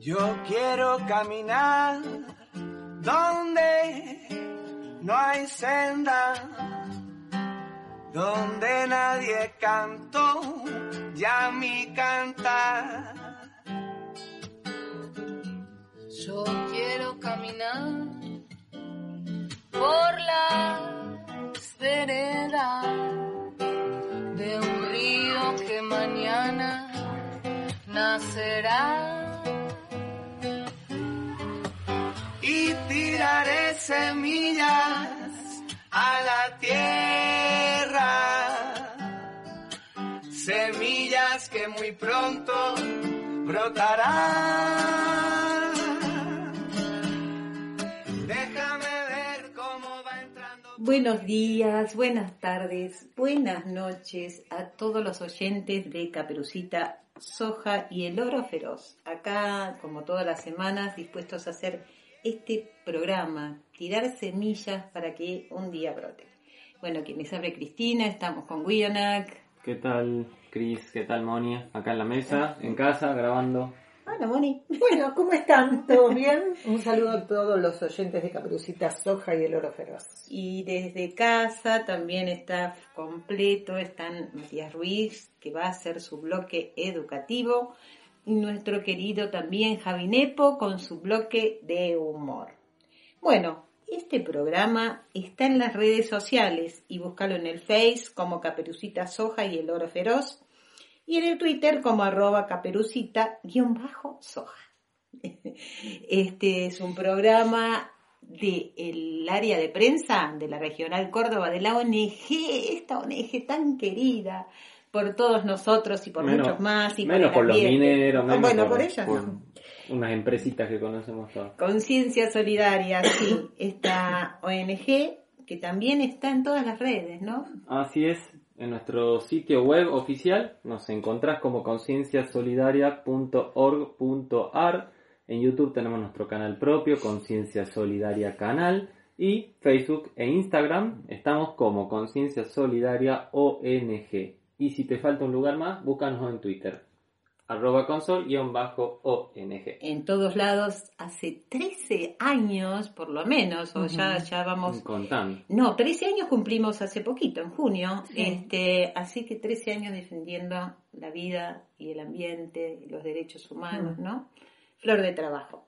Yo quiero caminar donde no hay senda, donde nadie cantó ya mi cantar. Yo quiero caminar por las veredas de un río que mañana nacerá. y tiraré semillas a la tierra. Semillas que muy pronto brotarán. Buenos días, buenas tardes, buenas noches a todos los oyentes de Caperucita Soja y el Oro Feroz. Acá, como todas las semanas, dispuestos a hacer este programa, tirar semillas para que un día brote. Bueno, quien les abre Cristina, estamos con Guionac. ¿Qué tal, Cris? ¿Qué tal, Moni? Acá en la mesa, en casa, grabando. Hola, Moni. Bueno, ¿cómo están? ¿Todo bien? Un saludo a todos los oyentes de Caperucita Soja y el Oro Feroz. Y desde casa también está completo, están Matías Ruiz, que va a hacer su bloque educativo, y nuestro querido también Javi Nepo con su bloque de humor. Bueno, este programa está en las redes sociales y búscalo en el Face como Caperucita Soja y el Oro Feroz y en el Twitter como arroba caperucita-soja. Este es un programa del área de prensa de la Regional Córdoba, de la ONG, esta ONG tan querida por todos nosotros y por Menos- muchos más. Y menos por los el ambiente. mineros, menos bueno, por, por ellos por no. unas empresitas que conocemos todos. Conciencia Solidaria, sí, esta ONG que también está en todas las redes, ¿no? Así es, en nuestro sitio web oficial nos encontrás como concienciasolidaria.org.ar. En YouTube tenemos nuestro canal propio, Conciencia Solidaria Canal. Y Facebook e Instagram estamos como Conciencia Solidaria ONG. Y si te falta un lugar más, búscanos en Twitter. Arroba consol-ONG. En todos lados, hace 13 años, por lo menos, o ya, ya vamos... Contando. No, 13 años cumplimos hace poquito, en junio, Sí. este, así que 13 años defendiendo la vida y el ambiente, y los derechos humanos, ¿no? Flor de trabajo.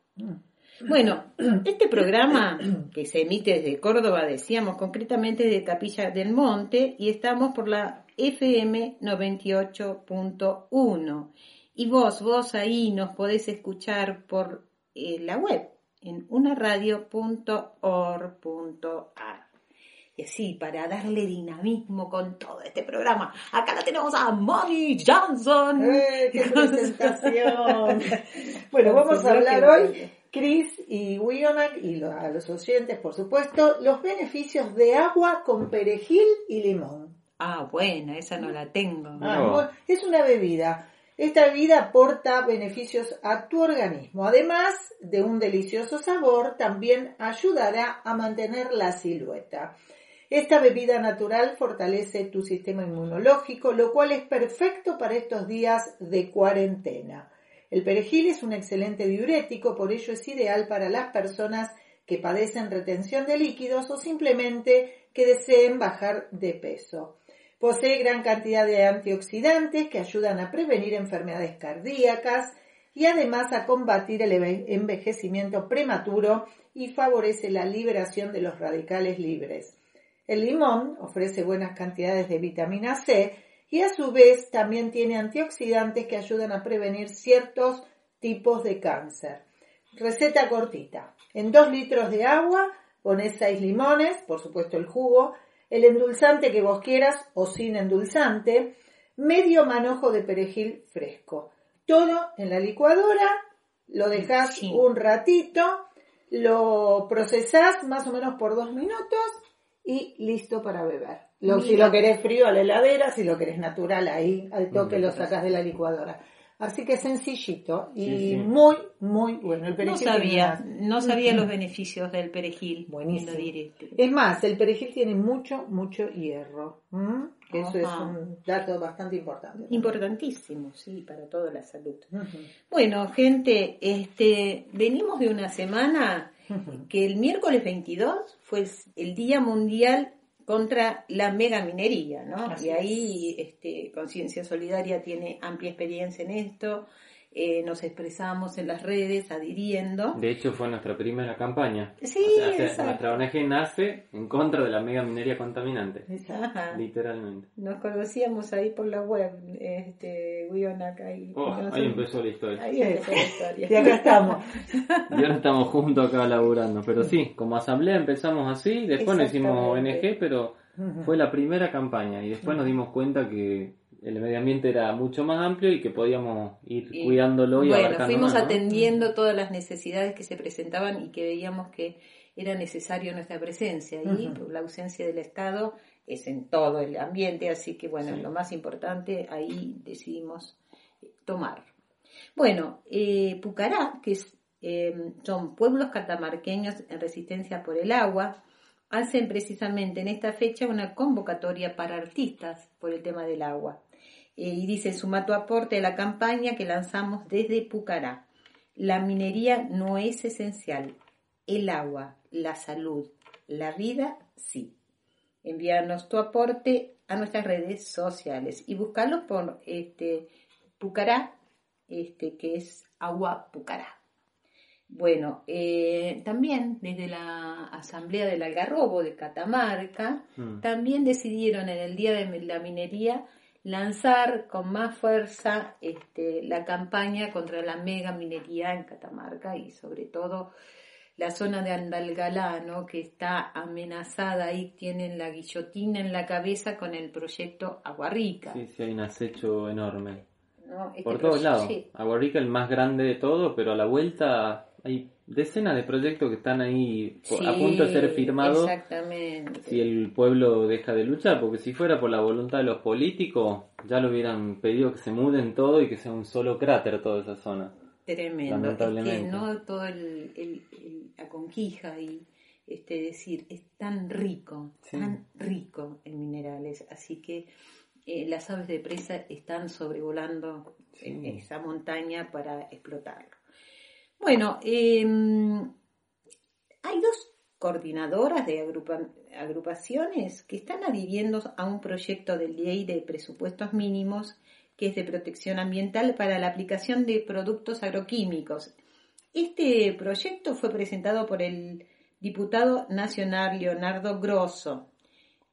Bueno, este programa que se emite desde Córdoba, decíamos concretamente de Capilla del Monte, y estamos por la FM 98.1. Y vos, vos ahí nos podés escuchar por eh, la web en unaradio.org.ar. Y así, para darle dinamismo con todo este programa, acá la tenemos a Molly Johnson. ¡Eh, qué presentación! bueno, vamos a hablar hoy, Chris y Wionak, y lo- a los oyentes, por supuesto, los beneficios de agua con perejil y limón. Ah, buena, esa no la tengo. Ah, No. bueno, es una bebida. Esta bebida aporta beneficios a tu organismo. Además de un delicioso sabor, también ayudará a mantener la silueta. Esta bebida natural fortalece tu sistema inmunológico, lo cual es perfecto para estos días de cuarentena. El perejil es un excelente diurético, por ello es ideal para las personas que padecen retención de líquidos o simplemente que deseen bajar de peso. Posee gran cantidad de antioxidantes que ayudan a prevenir enfermedades cardíacas y además a combatir el envejecimiento prematuro y favorece la liberación de los radicales libres. El limón ofrece buenas cantidades de vitamina C y a su vez también tiene antioxidantes que ayudan a prevenir ciertos tipos de cáncer. Receta cortita. En 2 litros de agua pones 6 limones, por supuesto el jugo, el endulzante que vos quieras o sin endulzante, medio manojo de perejil fresco. Todo en la licuadora, lo dejas Sí. un ratito, lo procesás más o menos por dos minutos y listo para beber. Lo- si lo querés frío a la heladera, si lo querés natural ahí, al toque lo sacás de la licuadora. Así que sencillito y Sí, sí. muy, muy bueno. El No perejil sabía, no sabía los beneficios del perejil. Buenísimo. Es más, el perejil tiene mucho, mucho hierro. eso es un dato bastante importante. Importantísimo, sí, para toda la salud. Bueno, gente, este, venimos de una semana que el miércoles 22 fue el, el Día Mundial contra la megaminería, ¿no? Así y ahí este, Conciencia Solidaria tiene amplia experiencia en esto, eh, nos expresamos en las redes adhiriendo. De hecho, fue nuestra primera campaña. Sí, O sea, nuestra ONG nace en contra de la mega minería contaminante. Ajá. Literalmente. Nos conocíamos ahí por la web, este, Wionac, ahí. Oh, ahí empezó la historia. Ahí empezó la historia. Y acá estamos. Y ahora estamos juntos acá laburando. Pero sí, como asamblea empezamos así, después nos hicimos. ONG, pero fue la primera campaña. Y después nos dimos cuenta que el medio ambiente era mucho más amplio y que podíamos ir Y, cuidándolo y bueno, abarcando fuimos más, ¿no? atendiendo todas las necesidades que se presentaban y que veíamos que era necesario nuestra presencia y Ujú. por la ausencia del Estado es en todo el ambiente, así que bueno, Sí. lo más importante ahí decidimos eh, tomar. Bueno, eh, Pucará, que es, eh, son pueblos catamarqueños en resistencia por el agua, hacen precisamente en esta fecha una convocatoria para artistas por el tema del agua. Eh, y dice, suma tu aporte a la campaña que lanzamos desde Pucará. La minería no es esencial. El agua, la salud, la vida, sí. Envíanos tu aporte a nuestras redes sociales y buscarlo por este, Pucará, este, que es Agua Pucará. Bueno, eh, también desde la Asamblea del Algarrobo de Catamarca, Mm. también decidieron en el Día de la Minería lanzar con más fuerza este, la campaña contra la mega minería en Catamarca y sobre todo la zona de Andalgalá, ¿no? que está amenazada ahí, tienen la guillotina en la cabeza con el proyecto Aguarrica. Sí, sí, hay un acecho enorme. ¿no? Este Por todos lados. Aguarrica el más grande de todo, pero a la vuelta hay decenas de proyectos que están ahí po- a Sí, punto de ser firmados Exactamente. si el pueblo deja de luchar, porque si fuera por la voluntad de los políticos, ya lo hubieran pedido que se muden todo y que sea un solo cráter toda esa zona. Tremendo. Es Lamentablemente. que no todo el, el- el- la conquija y este decir es tan rico, Sí. tan rico en minerales, así que eh, las aves de presa están sobrevolando Sí. en esa montaña para explotarlo. Bueno, em, hay dos coordinadoras de agrupa- agrupaciones que están adhiriendo a un proyecto de ley de presupuestos mínimos que es de protección ambiental para la aplicación de productos agroquímicos. Este proyecto fue presentado por el diputado nacional Leonardo Grosso.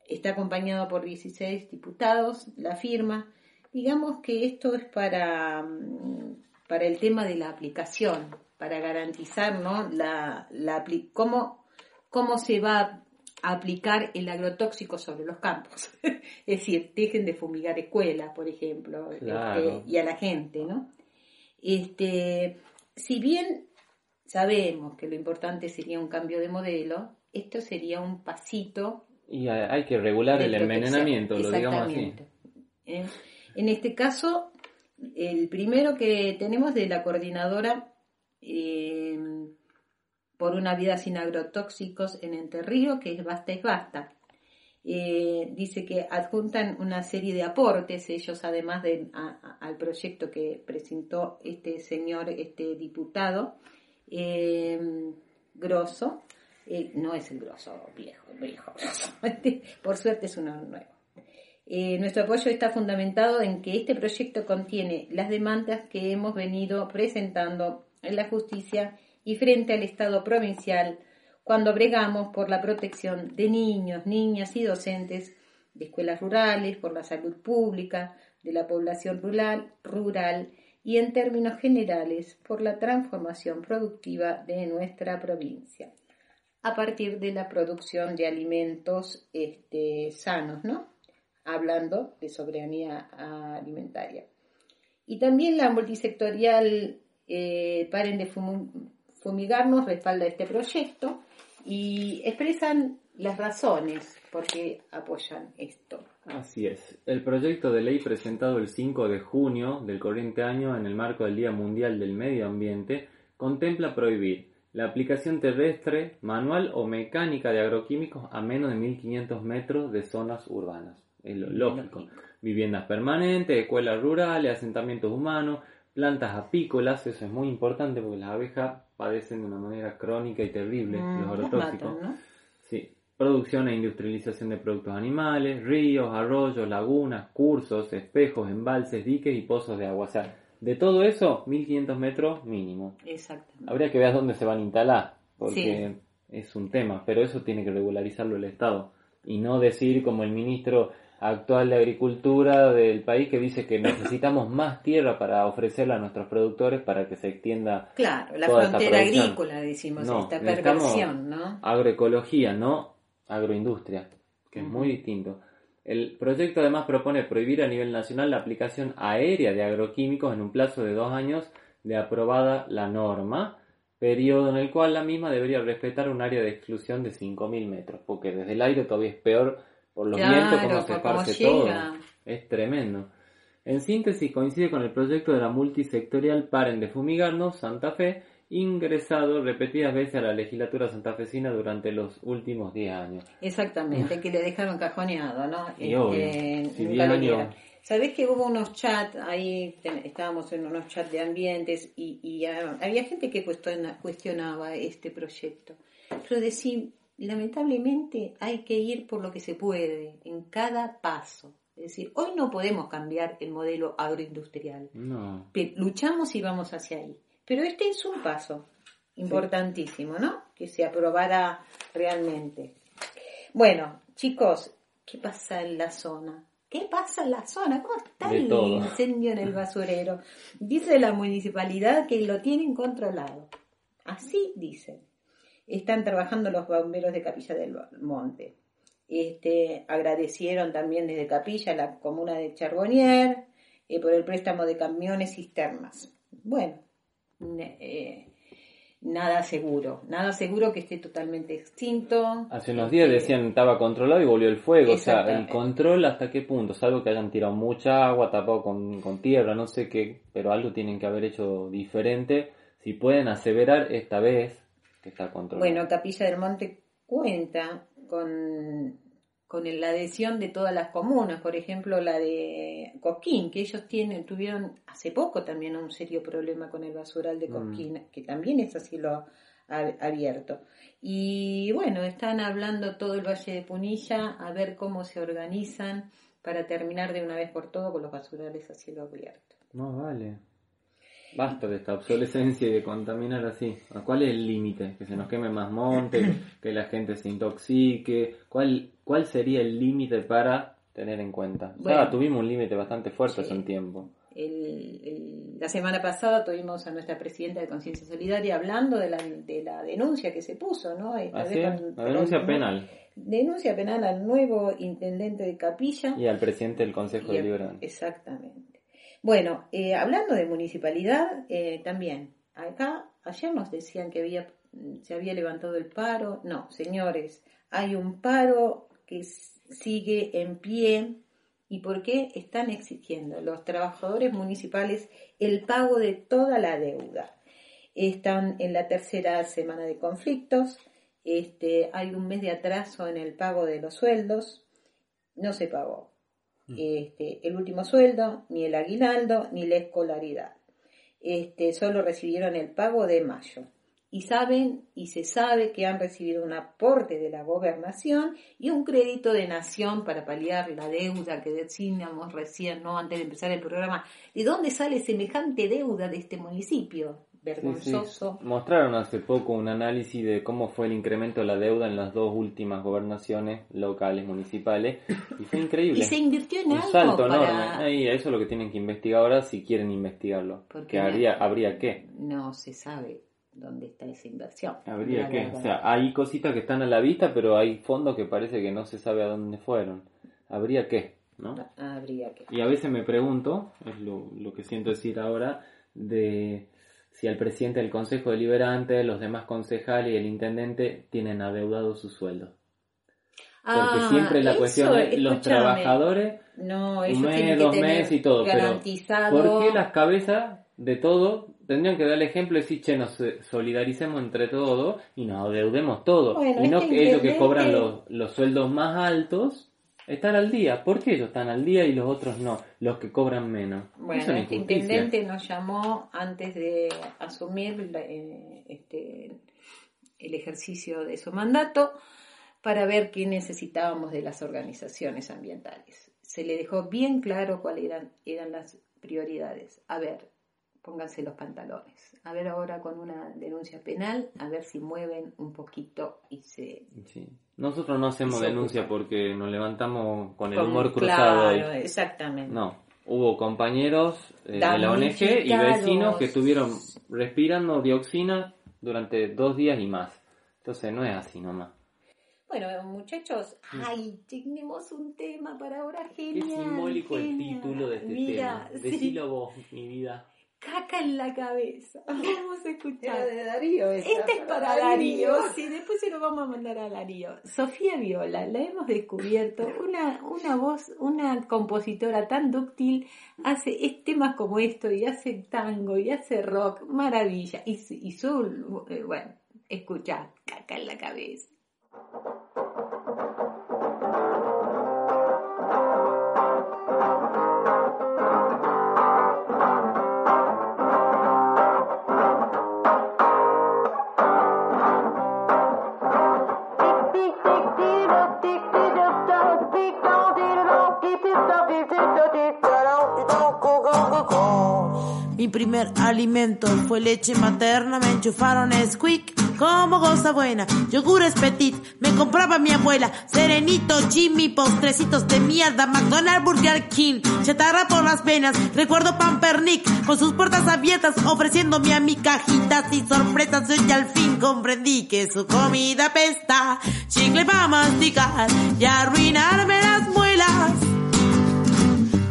Está acompañado por 16 diputados, la firma. Digamos que esto es para, mm, para el tema de la aplicación, para garantizar ¿no? la, la cómo, cómo se va a aplicar el agrotóxico sobre los campos. es decir, dejen de fumigar escuelas, por ejemplo, Claro. este, y a la gente, ¿no? Este, si bien sabemos que lo importante sería un cambio de modelo, esto sería un pasito Y hay que regular el envenenamiento, lo digamos así. Exactamente. ¿Eh? En este caso, el primero que tenemos de la coordinadora eh, por una vida sin agrotóxicos en Enterrío, que es Basta es Basta. Eh, dice que adjuntan una serie de aportes, ellos además al proyecto que presentó este señor, este diputado, eh, Grosso, no es el grosso viejo, el viejo grosso, por suerte es uno nuevo. Eh, nuestro apoyo está fundamentado en que este proyecto contiene las demandas que hemos venido presentando en la justicia y frente al Estado provincial cuando bregamos por la protección de niños, niñas y docentes de escuelas rurales, por la salud pública de la población rural, rural y en términos generales por la transformación productiva de nuestra provincia a partir de la producción de alimentos este, sanos, ¿no? Hablando de soberanía alimentaria. Y también la multisectorial eh, Paren de Fumigarnos respalda este proyecto y expresan las razones por qué apoyan esto. Así es. El proyecto de ley presentado el 5 de junio del corriente año en el marco del Día Mundial del Medio Ambiente contempla prohibir la aplicación terrestre, manual o mecánica de agroquímicos a menos de 1500 metros de zonas urbanas. Es lo lógico. Viviendas permanentes, escuelas rurales, asentamientos humanos, plantas apícolas, eso es muy importante porque las abejas padecen de una manera crónica y terrible Mm, los ¿no? Sí. Producción e industrialización de productos animales, ríos, arroyos, lagunas, cursos, espejos, embalses, diques y pozos de agua. O sea, de todo eso, 1500 metros mínimo. Exactamente. Habría que ver dónde se van a instalar, porque es un tema, pero eso tiene que regularizarlo el Estado. Y no decir como el ministro actual de Agricultura del país que dice que necesitamos más tierra para ofrecerla a nuestros productores para que se extienda Claro, la toda frontera agrícola, decimos, No, esta perversión, ¿no? agroecología, no agroindustria, que es muy distinto. El proyecto además propone prohibir a nivel nacional la aplicación aérea de agroquímicos en un plazo de dos años de aprobada la norma, periodo en el cual la misma debería respetar un área de exclusión de 5.000 metros, porque desde el aire todavía es peor por los Claro, vientos como se esparce todo. Es tremendo. En síntesis, coincide con el proyecto de la multisectorial Paren de Fumigarnos, Santa Fe, ingresado repetidas veces a la legislatura santafesina durante los últimos 10 años. Exactamente, que le dejaron cajoneado, ¿no? Y obvio, si nunca 10 le años-. Sabés que hubo unos chats, ahí ten- estábamos en unos chats de ambientes y, y, ah, había gente que cuestiona- cuestionaba este proyecto. Pero decir, lamentablemente hay que ir por lo que se puede, en cada paso. Es decir, hoy no podemos cambiar el modelo agroindustrial. No. Luchamos y vamos hacia ahí. Pero este es un paso importantísimo, ¿no? Que se aprobara realmente. Bueno, chicos, ¿qué pasa en la zona? ¿Qué pasa en la zona? ¿Cómo está el incendio en el basurero? Dice la municipalidad que lo tienen controlado. Así dicen. Están trabajando los bomberos de Capilla del Monte. Este, agradecieron también desde Capilla a la comuna de Charbonnier eh, por el préstamo de camiones cisternas. Bueno, eh, nada seguro, nada seguro que esté totalmente extinto. Hace unos días Este, decían estaba controlado y volvió el fuego. O sea, el control hasta qué punto, salvo que hayan tirado mucha agua, tapado con, con tierra, no sé qué, pero algo tienen que haber hecho diferente. Si pueden aseverar esta vez que está controlado. Bueno, Capilla del Monte cuenta con, con la adhesión de todas las comunas, por ejemplo la de Cosquín, que ellos tienen, tuvieron hace poco también un serio problema con el basural de Mm. Cosquín, que también es así lo a- abierto. Y bueno, están hablando todo el Valle de Punilla a ver cómo se organizan para terminar de una vez por todo con los basurales a cielo abierto. No, vale. Basta de esta obsolescencia y de contaminar así. ¿Cuál es el límite? Que se nos queme más monte, que la gente se intoxique. ¿Cuál, cuál sería el límite para tener en cuenta? O sea, Bueno. tuvimos un límite bastante fuerte Sí. hace un tiempo. El- el- la semana pasada tuvimos a nuestra presidenta de Conciencia Solidaria hablando de la, de la denuncia que se puso, ¿no? Esta Así vez con- la denuncia penal. Denuncia penal al nuevo intendente de Capilla. Y al presidente del Consejo Y- Deliberante. Exactamente. Bueno, eh, hablando de municipalidad, eh, también, acá, ayer nos decían que había, se había levantado el paro. No, señores, hay un paro que sigue en pie. ¿Y por qué están exigiendo los trabajadores municipales el pago de toda la deuda? Están en la tercera semana de conflictos. Este, hay un mes de atraso en el pago de los sueldos. No se pagó este, el último sueldo, ni el aguinaldo, ni la escolaridad. Este, solo recibieron el pago de mayo. Y saben y se sabe que han recibido un aporte de la gobernación y un crédito de nación para paliar la deuda que decíamos recién, ¿no? antes de empezar el programa. ¿De dónde sale semejante deuda de este municipio? Sí, sí. vergonzoso. Mostraron hace poco un análisis de cómo fue el incremento de la deuda en las dos últimas gobernaciones locales, municipales, y fue increíble. Y se invirtió en un algo salto para... enorme. Y eso es lo que tienen que investigar ahora si quieren investigarlo. Porque Que habría, habría que. No se sabe dónde está esa inversión. Habría La que. verdad. O sea, hay cositas que están a la vista, pero hay fondos que parece que no se sabe a dónde fueron. Habría que, ¿no? Habría que. Y a veces me pregunto, es lo, lo que siento decir ahora, de si el presidente del Consejo Deliberante, los demás concejales y el intendente tienen adeudado su sueldo. Porque Ah, siempre la eso, cuestión es los trabajadores, No, un mes, que dos meses y todo, pero. ¿por qué las cabezas de todo tendrían que dar el ejemplo y decir, che, nos eh, solidaricemos entre todos y nos adeudemos todos? Bueno, y no que ellos que intendente- cobran los, los sueldos más altos están al día. ¿Por qué ellos están al día y los otros no? Los que cobran menos. Bueno, Eso es este intendente nos llamó antes de asumir eh, este, el ejercicio de su mandato para ver qué necesitábamos de las organizaciones ambientales. Se le dejó bien claro cuáles eran, eran las prioridades. A ver, pónganse los pantalones. A ver ahora con una denuncia penal, a ver si mueven un poquito y se... Sí. Nosotros no hacemos denuncia ocupa. porque nos levantamos con el con- humor cruzado. Claro, y- exactamente. No, hubo compañeros eh, de la ONG y vecinos que estuvieron respirando dioxina durante dos días y más. Entonces no es así nomás. Bueno, muchachos, ay, tenemos un tema para ahora Mm. Qué genial. simbólico el genial. título de este Mira, tema. sí, Decilo vos, mi vida. Caca en la cabeza. Vamos a escuchar. Era de Darío esa, Este es para Darío, sí, después se lo vamos a mandar a Darío. Sofía Viola, la hemos descubierto, una, una voz, una compositora tan dúctil, hace es- temas como esto, y hace tango, y hace rock, maravilla. Y, y su, eh, bueno, escucha, caca en la cabeza. Mi primer alimento fue leche materna, me enchufaron squeak, como cosa buena, yogures petit, me compraba mi abuela, serenito, Jimmy, postrecitos de mierda, McDonald's, Burger King, chatarra por las venas, recuerdo Pampernick, con sus puertas abiertas, ofreciéndome a mi cajitas y sorpresas, yo al fin comprendí que su comida pesta, chicle para masticar y arruinarme.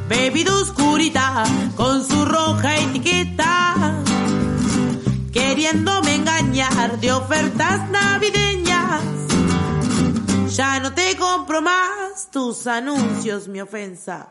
Bebida oscurita con su roja etiqueta, queriéndome engañar de ofertas navideñas. Ya no te compro más tus anuncios, mi ofensa.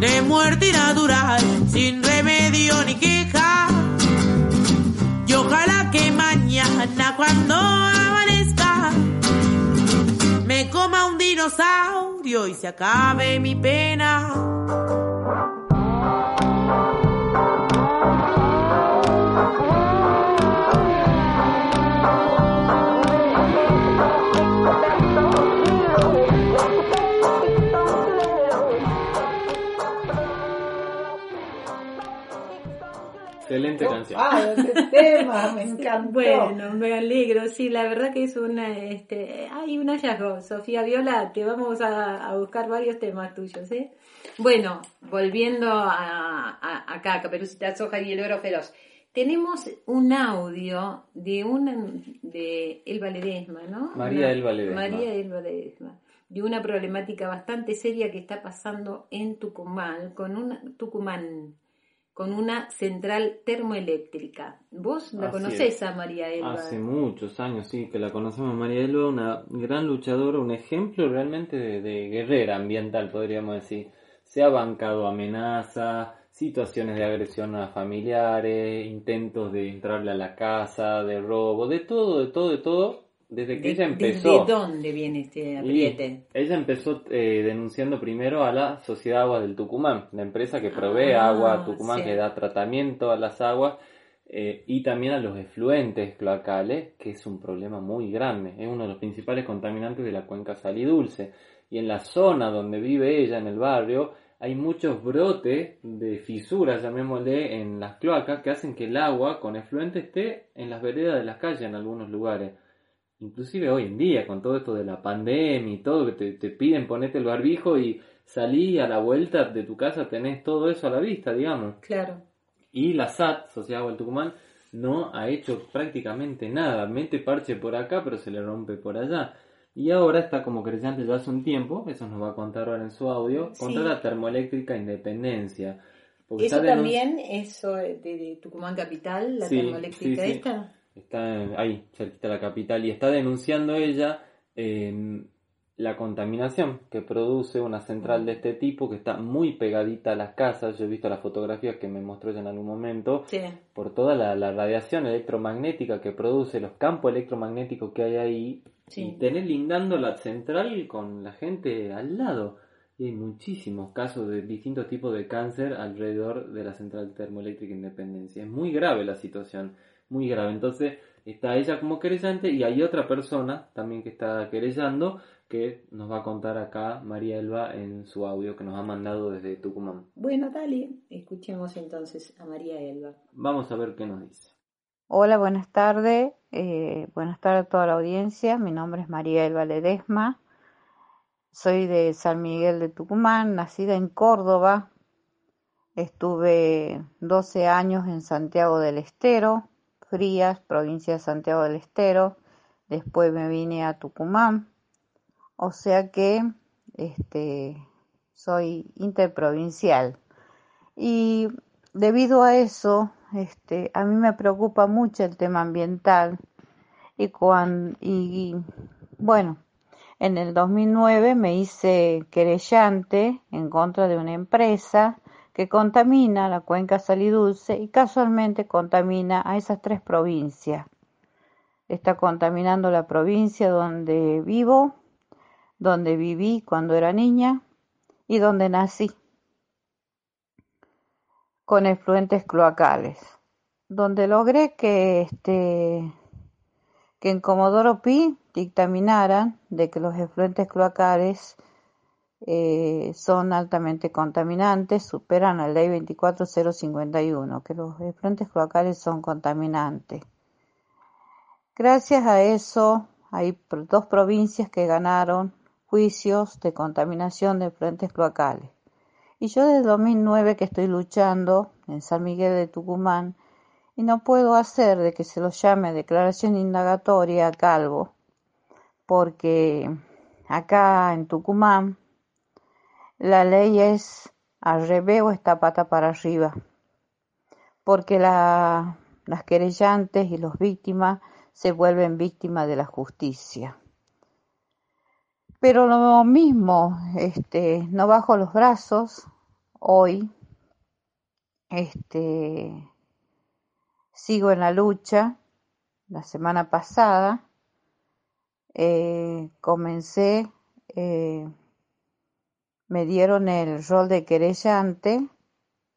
de muerte natural, sin remedio ni queja. Y ojalá que mañana cuando amanezca me coma un dinosaurio y se acabe mi pena. Tema, me encantó. Bueno, me alegro, sí, la verdad que es una, este, hay un hallazgo, Sofía Viola, te vamos a, a buscar varios temas tuyos, ¿eh? Bueno, volviendo a, a- acá, Caperucita Soja y el Oro Feroz, tenemos un audio de una, de Elba Ledesma, ¿no? María Una- Elba Ledesma. María Elba Ledesma, de una problemática bastante seria que está pasando en Tucumán, con una, Tucumán, con una central termoeléctrica. ¿Vos la Así conocés es. a María Elba? Hace muchos años, sí, que la conocemos María Elba, una gran luchadora, un ejemplo realmente de, de guerrera ambiental, podríamos decir. Se ha bancado amenazas, situaciones de agresión a familiares, intentos de entrarle a la casa, de robo, de todo, de todo, de todo, desde que De- ella empezó. ¿Desde dónde viene este apriete? ella empezó eh, denunciando primero a la Sociedad Aguas del Tucumán, la empresa que provee Ah, agua a Tucumán, sí. que da tratamiento a las aguas eh, y también a los efluentes cloacales, que es un problema muy grande, es uno de los principales contaminantes de la cuenca salidulce. Y en la zona donde vive ella, en el barrio, hay muchos brotes de fisuras, llamémosle, en las cloacas que hacen que el agua con efluente esté en las veredas de las calles en algunos lugares. Inclusive hoy en día, con todo esto de la pandemia y todo, que te, te piden ponerte el barbijo y salí a la vuelta de tu casa, tenés todo eso a la vista, digamos. Claro. Y la SAT, Sociedad del Tucumán, no ha hecho prácticamente nada. Mete parche por acá, pero se le rompe por allá. Y ahora está como creyente ya hace un tiempo, eso nos va a contar ahora en su audio, contra Sí. la termoeléctrica Independencia. Porque ¿Eso también, eso de, de Tucumán Capital, la Sí, termoeléctrica sí. esta? Está ahí, cerquita de la capital, y está denunciando ella eh, la contaminación que produce una central de este tipo que está muy pegadita a las casas. Yo he visto las fotografías que me mostró ella en algún momento. Sí. por toda la, la radiación electromagnética que produce, los campos electromagnéticos que hay ahí, Sí. y tener lindando la central con la gente al lado. Y hay muchísimos casos de distintos tipos de cáncer alrededor de la central termoeléctrica Independencia. Es muy grave la situación, muy grave. Entonces está ella como querellante y hay otra persona también que está querellando que nos va a contar acá María Elba en su audio que nos ha mandado desde Tucumán. Bueno, dale, escuchemos entonces a María Elba. Vamos a ver qué nos dice. Hola, buenas tardes. Eh, buenas tardes a toda la audiencia. Mi nombre es María Elba Ledesma. Soy de San Miguel de Tucumán, nacida en Córdoba. Estuve 12 años en Santiago del Estero, Provincia de Santiago del Estero. Después me vine a Tucumán. O sea que este, soy interprovincial. Y debido a eso, este, a mí me preocupa mucho el tema ambiental y, y bueno, en el 2009 me hice querellante en contra de una empresa que contamina la cuenca salidulce y casualmente contamina a esas tres provincias. Está contaminando la provincia donde vivo, donde viví cuando era niña y donde nací con efluentes cloacales, donde logré que este que en Comodoro Pi dictaminaran de que los efluentes cloacales eh, son altamente contaminantes, superan la ley 24051, que los efluentes cloacales son contaminantes. Gracias a eso hay dos provincias que ganaron juicios de contaminación de efluentes cloacales. Y yo desde 2009 que estoy luchando en San Miguel de Tucumán y no puedo hacer de que se lo llame declaración indagatoria a Calvo, porque acá en Tucumán la ley es al revés o está pata para arriba, porque la- las querellantes y los víctimas se vuelven víctimas de la justicia. Pero lo mismo, este, no bajo los brazos hoy, este, sigo en la lucha. La semana pasada eh, comencé, eh, me dieron el rol de querellante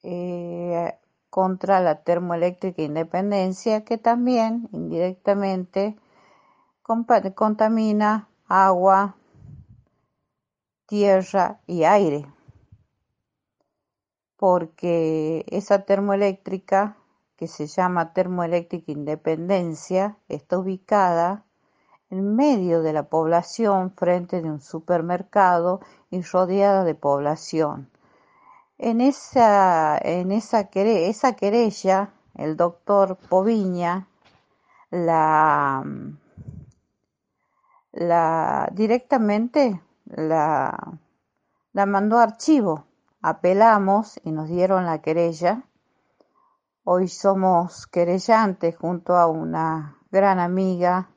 eh, contra la termoeléctrica Independencia, que también indirectamente contamina agua, tierra y aire, porque esa termoeléctrica que se llama Termoeléctrica Independencia está ubicada en medio de la población frente de un supermercado y rodeada de población. En esa, en esa, esa querella, el doctor Poviña la, la directamente la, la mandó a archivo. Apelamos y nos dieron la querella. Hoy somos querellantes junto a una gran amiga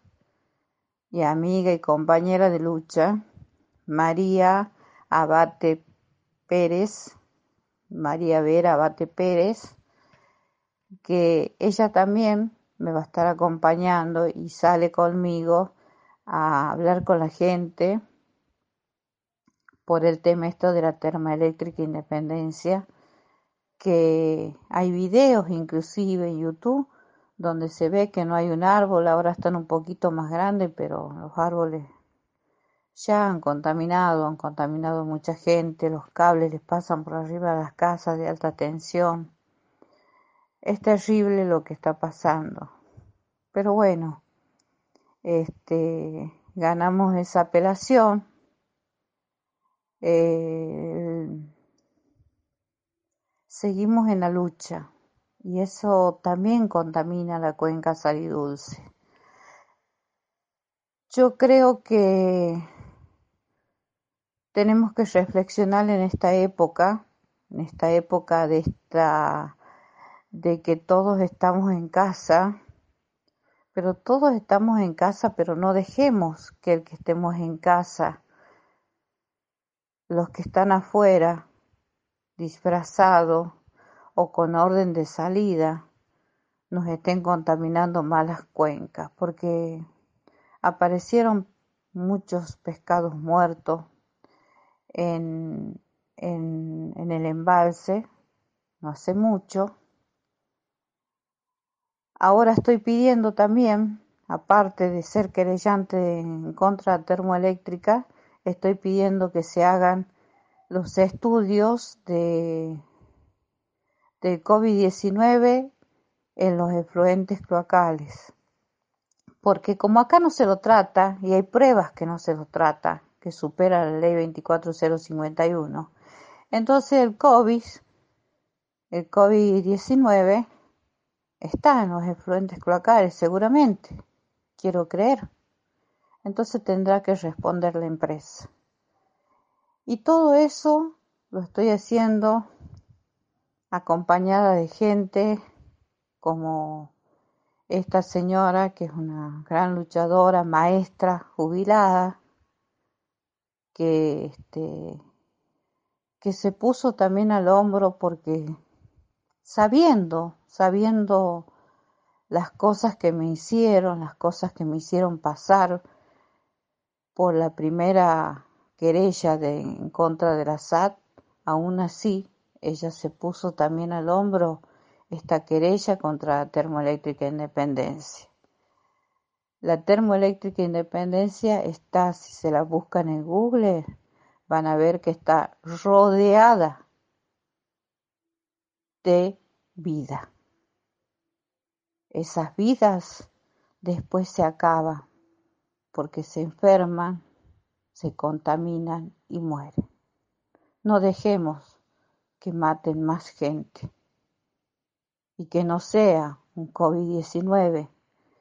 y amiga y compañera de lucha, María Abate Pérez, María Vera Bate Pérez, que ella también me va a estar acompañando y sale conmigo a hablar con la gente por el tema esto de la termoeléctrica independencia, que hay videos inclusive en YouTube donde se ve que no hay un árbol, ahora están un poquito más grandes, pero los árboles ya han contaminado, han contaminado mucha gente, los cables les pasan por arriba de las casas de alta tensión. Es terrible lo que está pasando. Pero bueno, este, ganamos esa apelación. Eh, seguimos en la lucha y eso también contamina la cuenca salidulce. Yo creo que tenemos que reflexionar en esta época, en esta época de esta de que todos estamos en casa, pero todos estamos en casa, pero no dejemos que el que estemos en casa, los que están afuera, disfrazados o con orden de salida, nos estén contaminando malas cuencas, porque aparecieron muchos pescados muertos en, en, el embalse, no hace mucho, Ahora estoy pidiendo también, aparte de ser querellante en contra termoeléctrica, estoy pidiendo que se hagan los estudios de, de COVID-19 en los efluentes cloacales. Porque como acá no se lo trata, y hay pruebas que no se lo trata, que supera la ley 24051, entonces el COVID, el COVID-19, Está en los efluentes cloacales, seguramente. Quiero creer. Entonces tendrá que responder la empresa. Y todo eso lo estoy haciendo acompañada de gente como esta señora que es una gran luchadora, maestra, jubilada, que este que se puso también al hombro porque sabiendo sabiendo las cosas que me hicieron, las cosas que me hicieron pasar por la primera querella en contra de la SAT, aún así ella se puso también al hombro esta querella contra Termoeléctrica Independencia. La Termoeléctrica Independencia está, si se la buscan en Google, van a ver que está rodeada de vida esas vidas después se acaban porque se enferman, se contaminan y mueren. No dejemos que maten más gente y que no sea un COVID-19,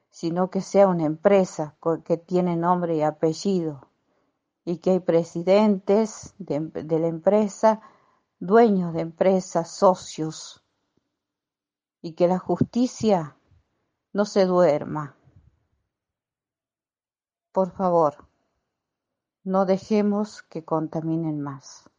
sino que sea una empresa que tiene nombre y apellido y que hay presidentes de, la empresa, dueños de empresas, socios y que la justicia no se duerma. Por favor, no dejemos que contaminen más.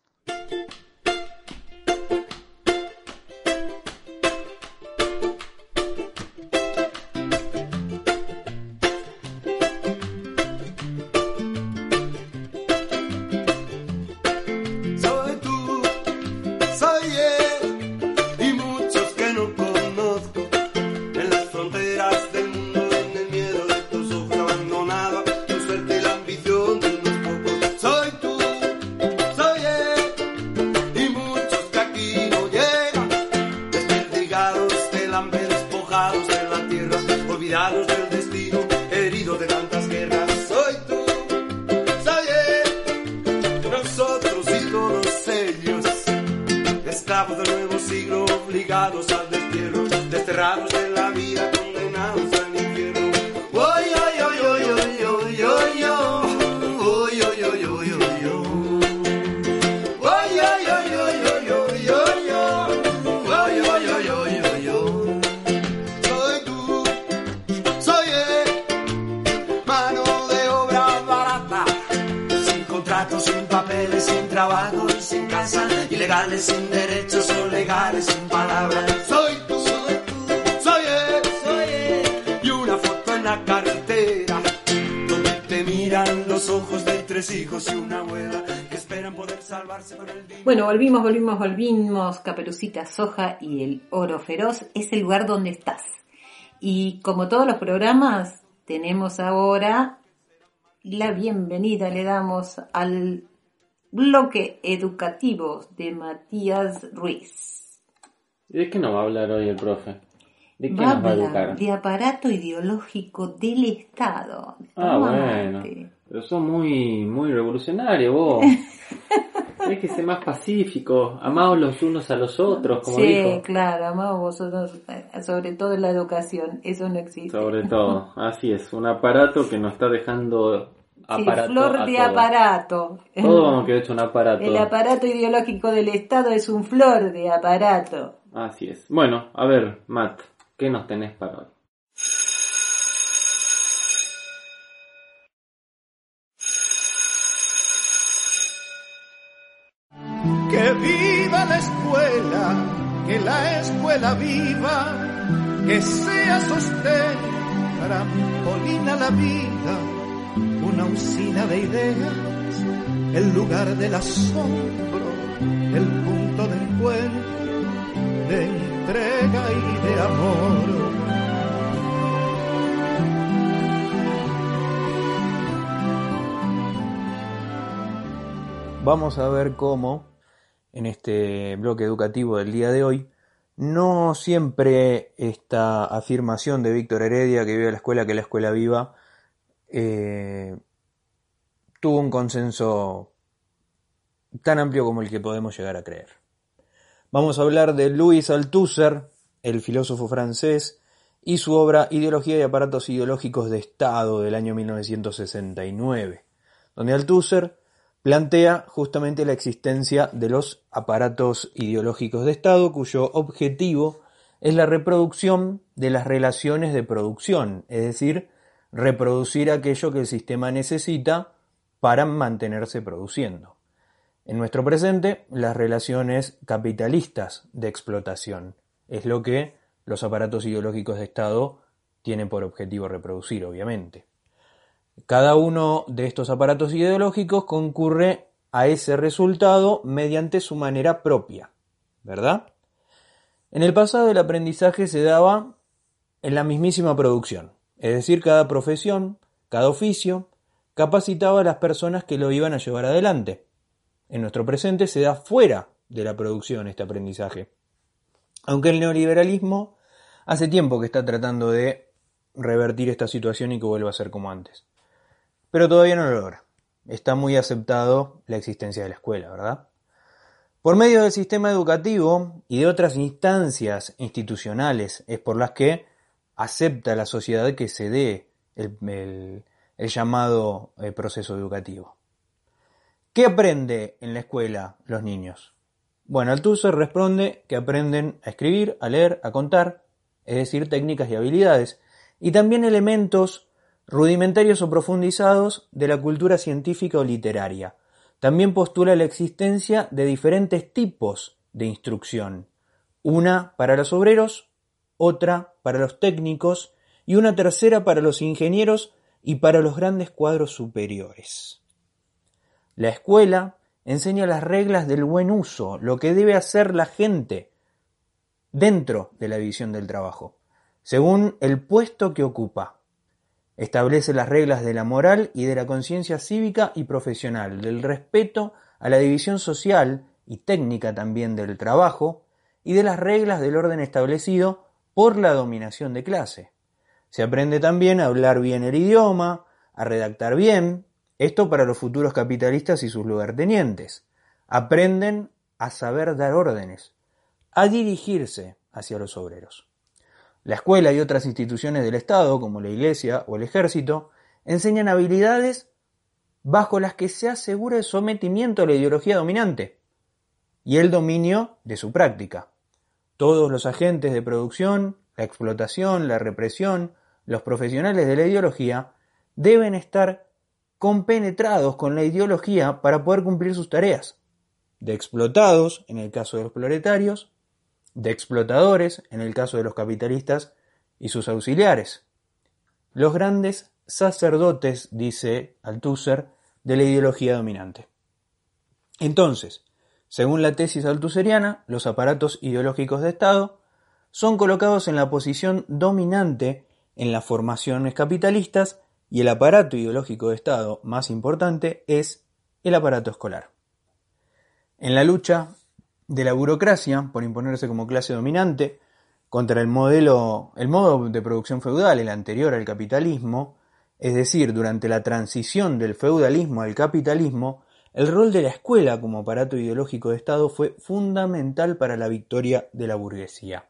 Caperucita Soja y el Oro Feroz es el lugar donde estás. Y como todos los programas, tenemos ahora la bienvenida, le damos al bloque educativo de Matías Ruiz. ¿Y de qué nos va a hablar hoy el profe? ¿De qué Va nos va a educar? de aparato ideológico del Estado. Ah, bueno. Pero sos muy, muy revolucionario vos. Hay que ser más pacífico, amados los unos a los otros, como sí, dijo. claro, amamos vosotros, sobre todo en la educación, eso no existe. Sobre todo, así es, un aparato que nos está dejando Sí, aparato flor a de todo. aparato. Todo vamos a quedar hecho un aparato. El aparato ideológico del Estado es un flor de aparato. Así es. Bueno, a ver, Matt, ¿qué nos tenés para hoy? Que viva la escuela, que la escuela viva, que sea sostén, trampolín a la vida, una usina de ideas, el lugar del asombro, el punto de encuentro, de entrega y de amor. Vamos a ver cómo en este bloque educativo del día de hoy no siempre esta afirmación de Víctor Heredia que vive la escuela, que la escuela viva, eh, tuvo un consenso tan amplio como el que podemos llegar a creer. Vamos a hablar de Louis Althusser, el filósofo francés, y su obra Ideología y aparatos ideológicos de Estado del año 1969, donde Althusser plantea justamente la existencia de los aparatos ideológicos de Estado cuyo objetivo es la reproducción de las relaciones de producción, es decir, reproducir aquello que el sistema necesita para mantenerse produciendo. En nuestro presente, las relaciones capitalistas de explotación es lo que los aparatos ideológicos de Estado tienen por objetivo reproducir, obviamente. Cada uno de estos aparatos ideológicos concurre a ese resultado mediante su manera propia, ¿verdad? En el pasado el aprendizaje se daba en la mismísima producción, es decir, cada profesión, cada oficio, capacitaba a las personas que lo iban a llevar adelante. En nuestro presente se da fuera de la producción este aprendizaje. Aunque el neoliberalismo hace tiempo que está tratando de revertir esta situación y que vuelva a ser como antes. Pero todavía no lo logra. Está muy aceptado la existencia de la escuela, ¿verdad? Por medio del sistema educativo y de otras instancias institucionales es por las que acepta la sociedad que se dé el, llamado eh, proceso educativo. ¿Qué aprende en la escuela los niños? Bueno, Althusser responde que aprenden a escribir, a leer, a contar, es decir, técnicas y habilidades, y también elementos rudimentarios o profundizados de la cultura científica o literaria. También postula la existencia de diferentes tipos de instrucción, una para los obreros, otra para los técnicos y una tercera para los ingenieros y para los grandes cuadros superiores. La escuela enseña las reglas del buen uso, lo que debe hacer la gente dentro de la división del trabajo, según el puesto que ocupa. Establece las reglas de la moral y de la conciencia cívica y profesional, del respeto a la división social y técnica también del trabajo, y de las reglas del orden establecido por la dominación de clase. Se aprende también a hablar bien el idioma, a redactar bien, esto para los futuros capitalistas y sus lugartenientes. Aprenden a saber dar órdenes, a dirigirse hacia los obreros. La escuela y otras instituciones del Estado, como la Iglesia o el Ejército, enseñan habilidades bajo las que se asegura el sometimiento a la ideología dominante y el dominio de su práctica. Todos los agentes de producción, la explotación, la represión, los profesionales de la ideología deben estar compenetrados con la ideología para poder cumplir sus tareas. De explotados, en el caso de los proletarios, de explotadores, en el caso de los capitalistas y sus auxiliares. Los grandes sacerdotes, dice Althusser, de la ideología dominante. Entonces, según la tesis altuseriana, los aparatos ideológicos de Estado son colocados en la posición dominante en las formaciones capitalistas y el aparato ideológico de Estado más importante es el aparato escolar. En la lucha de la burocracia por imponerse como clase dominante contra el modelo, el modo de producción feudal, el anterior al capitalismo, es decir, durante la transición del feudalismo al capitalismo, el rol de la escuela como aparato ideológico de Estado fue fundamental para la victoria de la burguesía.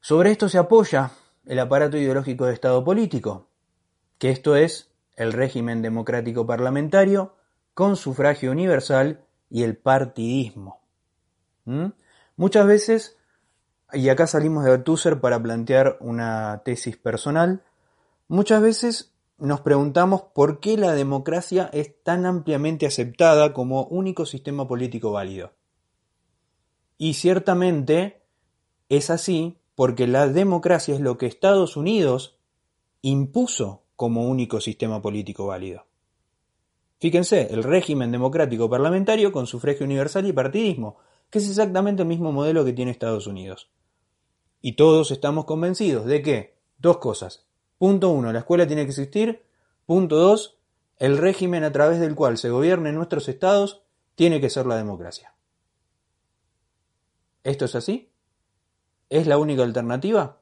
Sobre esto se apoya el aparato ideológico de Estado político, que esto es el régimen democrático parlamentario con sufragio universal y el partidismo. ¿Mm? Muchas veces, y acá salimos de Althusser para plantear una tesis personal, muchas veces nos preguntamos por qué la democracia es tan ampliamente aceptada como único sistema político válido. Y ciertamente es así porque la democracia es lo que Estados Unidos impuso como único sistema político válido. Fíjense, el régimen democrático parlamentario con sufragio universal y partidismo, que es exactamente el mismo modelo que tiene Estados Unidos. Y todos estamos convencidos de que, dos cosas. Punto uno, la escuela tiene que existir. Punto dos, el régimen a través del cual se gobiernen nuestros estados tiene que ser la democracia. ¿Esto es así? ¿Es la única alternativa?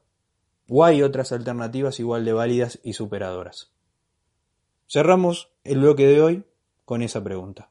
¿O hay otras alternativas igual de válidas y superadoras? Cerramos el bloque de hoy con esa pregunta.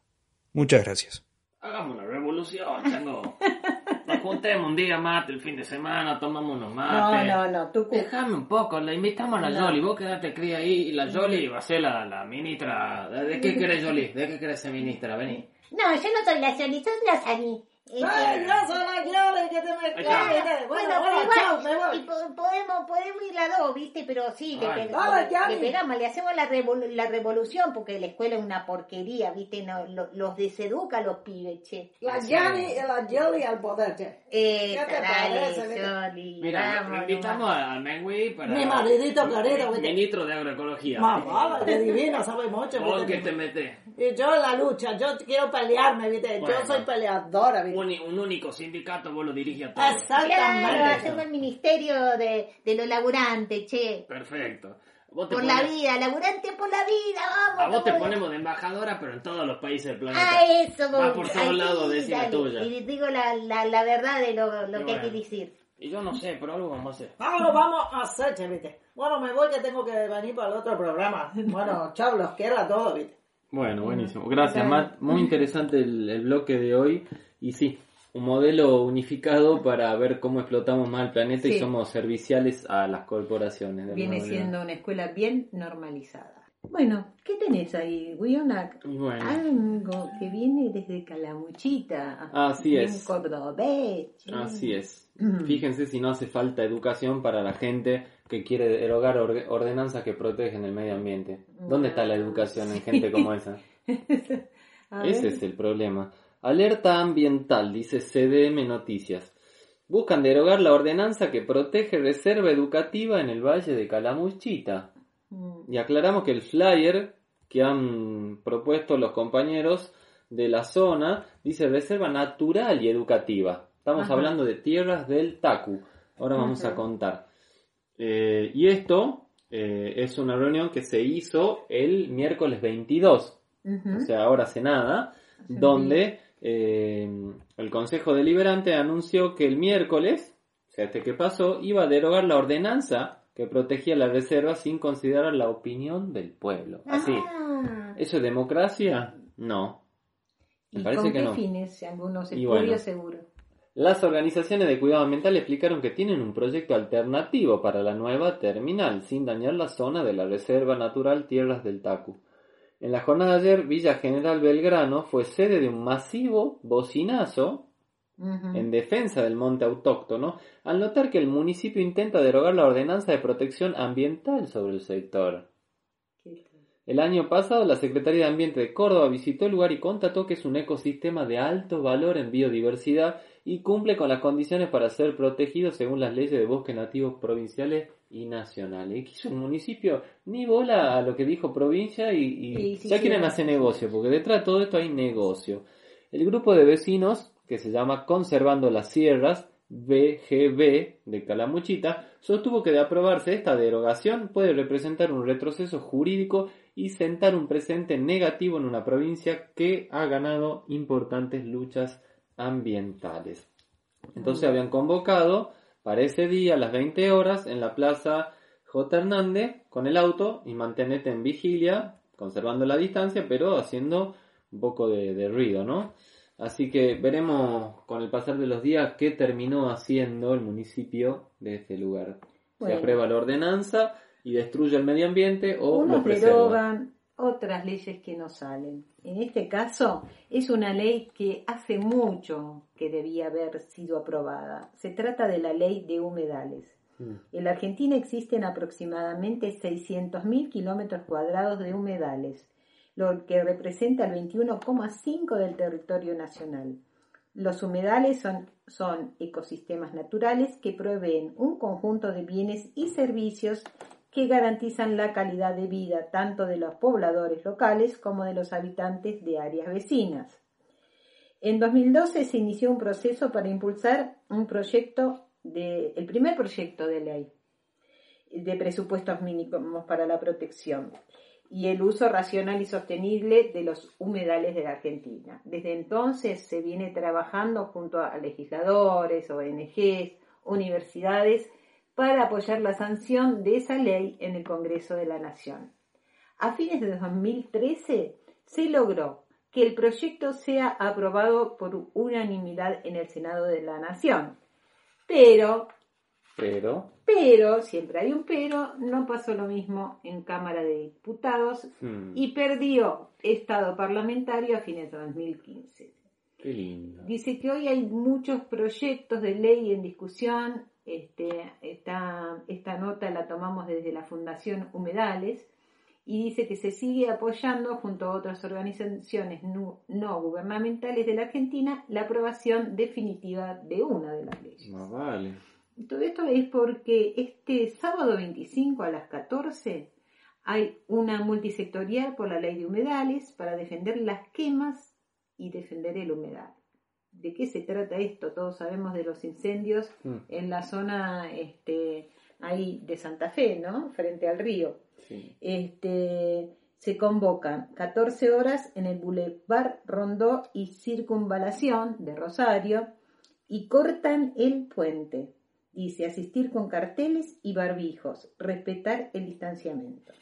Muchas gracias. Hagamos una revolución, chango. Nos juntemos un día mate el fin de semana, tomamos unos mates. No, no, no, tú Déjame un poco, la invitamos a la No. Jolly, vos quedate cría ahí y la Jolly va a ser la, la ministra. ¿De qué querés Jolly? ¿De qué querés ser ministra? Vení. No, yo no soy la Sony, soy la Sani. Ay, yo soy la Yoli, que te me cae. Bueno, Bueno, bueno, igual, chao, me voy. y po- podemos, podemos ir las dos, ¿viste? Pero sí, le, Ay. le Yami. pegamos, le hacemos la, revol- la revolución, porque la escuela es una porquería, ¿viste? No, lo- los deseduca a los pibes, che. La Yanni y la Yoli al poder, che. Eh, ¿Qué te dale, parece, viste? Soli, Mira, vamos, invitamos nomás. a, a Mengui para. Mi maridito querido, viste. Ministro de Agroecología. Mamá, qué divino, sabe mucho. ¿Vos qué te metes? Y yo en la lucha, yo quiero pelearme, ¿viste? Bueno. Yo soy peleadora, ¿viste? Un, un único sindicato, vos lo diriges a todos. Claro, Exactamente. hacemos el ministerio de, de los laburantes, che. Perfecto. Vos te Por pones- la vida, laburante por la vida, vamos. A vos te ponemos de embajadora, pero en todos los países del planeta. Ah, eso, Va voy. por todos lados, decir la tuya. Y digo la, la, la verdad de lo, lo que hay bueno. que decir. Y yo no sé, pero algo vamos a hacer. Ahora vamos a hacer, che, ¿viste? Bueno, me voy que tengo que venir para el otro programa. Bueno, chao, los quiero a todos, ¿viste? Bueno, buenísimo. Gracias. Matt. Muy interesante el, el bloque de hoy. Y sí, un modelo unificado para ver cómo explotamos más el planeta y somos serviciales a las corporaciones. Viene siendo una escuela bien normalizada. Bueno, ¿qué tenés ahí, Guiona? Y bueno. Algo que viene desde Calamuchita. Así es. cordobés. Así es. Mm. Fíjense si no hace falta educación para la gente que quiere derogar orde- ordenanzas que protegen el medio ambiente. ¿Dónde está la educación en gente como esa? Ese es el problema. Alerta ambiental, dice CDM Noticias. Buscan derogar la ordenanza que protege reserva educativa en el Valle de Calamuchita. Mm. Y aclaramos que el flyer que han propuesto los compañeros de la zona dice reserva natural y educativa. Estamos Ajá. hablando de tierras del Tacu. Ahora vamos a contar. Eh, y esto eh, es una reunión que se hizo el miércoles 22 Ujú. o sea, ahora hace nada, donde eh, el Consejo Deliberante anunció que el miércoles, o sea, este que pasó, iba a derogar la ordenanza que protegía la reserva sin considerar la opinión del pueblo. Así. Ah, ¿Eso es democracia? No. Me ¿Y parece con que qué no. fines? Algunos estudios bueno. seguro. Las organizaciones de cuidado ambiental explicaron que tienen un proyecto alternativo para la nueva terminal, sin dañar la zona de la Reserva Natural Tierras del Tacu. En la jornada de ayer, Villa General Belgrano fue sede de un masivo bocinazo en defensa del monte autóctono, al notar que el municipio intenta derogar la ordenanza de protección ambiental sobre el sector. El año pasado, la Secretaría de Ambiente de Córdoba visitó el lugar y constató que es un ecosistema de alto valor en biodiversidad y cumple con las condiciones para ser protegido según las leyes de bosques nativos provinciales y nacionales. Y quiso el municipio ni bola a lo que dijo provincia y, y Sí, sí, ya sí. quieren hacer negocio, porque detrás de todo esto hay negocio. El grupo de vecinos, que se llama Conservando las Sierras, BGB de Calamuchita, sostuvo que de aprobarse esta derogación puede representar un retroceso jurídico y sentar un presente negativo en una provincia que ha ganado importantes luchas ambientales. Entonces habían convocado para ese día a las 20 horas en la plaza J. Hernández con el auto y mantenete en vigilia, conservando la distancia, pero haciendo un poco de, de ruido, ¿no? Así que veremos con el pasar de los días qué terminó haciendo el municipio de este lugar. Bueno. Se aprueba la ordenanza y destruye el medio ambiente o lo Unos preserva. derogan, otras leyes que no salen. En este caso es una ley que hace mucho que debía haber sido aprobada. Se trata de la ley de humedales. Mm. En la Argentina existen aproximadamente 600.000 kilómetros cuadrados de humedales, lo que representa el 21,5 del territorio nacional. Los humedales son, son ecosistemas naturales que proveen un conjunto de bienes y servicios que garantizan la calidad de vida tanto de los pobladores locales como de los habitantes de áreas vecinas. En 2012 se inició un proceso para impulsar un proyecto de, el primer proyecto de ley de presupuestos mínimos para la protección y el uso racional y sostenible de los humedales de la Argentina. Desde entonces se viene trabajando junto a legisladores, ONGs, universidades, para apoyar la sanción de esa ley en el Congreso de la Nación. A fines de 2013 se logró que el proyecto sea aprobado por unanimidad en el Senado de la Nación. Pero Pero, pero, siempre hay un pero, no pasó lo mismo en Cámara de Diputados hmm, y perdió estado parlamentario a fines de 2015. qué lindo. Dice que hoy hay muchos proyectos de ley en discusión. Este, esta, esta nota la tomamos desde la Fundación Humedales y dice que se sigue apoyando junto a otras organizaciones no, no gubernamentales de la Argentina la aprobación definitiva de una de las leyes. Más vale. Todo esto es porque este sábado 25 a las 14 hay una multisectorial por la ley de humedales para defender las quemas y defender el humedal. ¿De qué se trata esto? Todos sabemos de los incendios Mm, en la zona este, ahí de Santa Fe, ¿no? Frente al río. sí. Este, se convocan 14 horas en el Boulevard Rondó y Circunvalación de Rosario y cortan el puente. Dice asistir con carteles y barbijos, respetar el distanciamiento.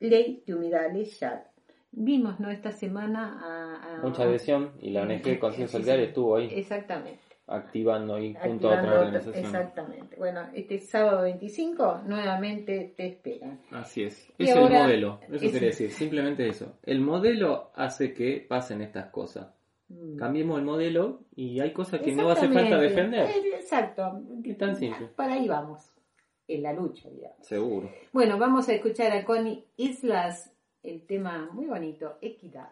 Ley de humedales ya. Vimos, ¿no? Esta semana a, a- Mucha adhesión y la ONG Conciencia Solidaria estuvo ahí Exactamente. activando ahí junto a otra organización. Exactamente. Bueno, este sábado 25 nuevamente te esperan. Así es. Y Es ahora- el modelo. Eso es- quiere decir, simplemente eso. El modelo hace que pasen estas cosas. Mm. Cambiemos el modelo y hay cosas que no hace falta defender. Exacto. Es tan simple. Para ahí vamos. En la lucha, digamos. Seguro. Bueno, vamos a escuchar a Connie Islas el tema muy bonito, Equidad.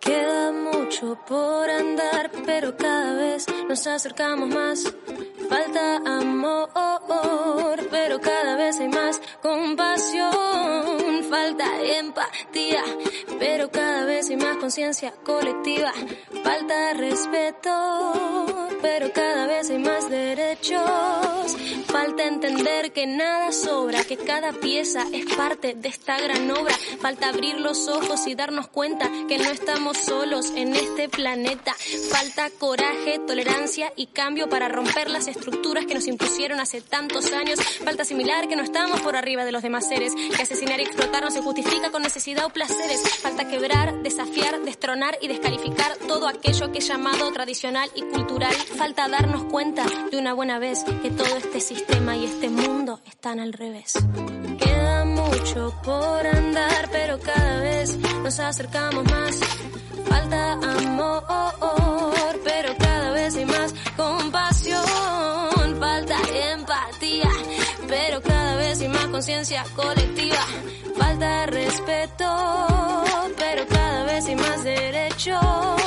Queda mucho por andar, pero cada vez nos acercamos más. Falta amor, pero cada vez hay más compasión. Falta empatía, pero cada vez hay más conciencia colectiva. Falta respeto, pero cada vez hay más derechos. Falta entender que nada sobra, que cada pieza es parte de esta gran obra. Falta abrir los ojos y darnos cuenta que no estamos solos en este planeta. Falta coraje, tolerancia y cambio para romper las estructuras que nos impusieron hace tantos años. Falta asimilar que no estamos por arriba de los demás seres, que asesinar y explotar no se justifica con necesidad o placeres. Falta quebrar, desafiar, destronar y descalificar todo aquello que es llamado tradicional y cultural. Falta darnos cuenta de una buena vez que todo este sistema y este mundo están al revés. Queda mucho por andar, pero cada vez nos acercamos más. Falta amor, pero cada vez hay más compasión. Falta empatía, pero conciencia colectiva. Falta respeto, pero cada vez hay más derechos.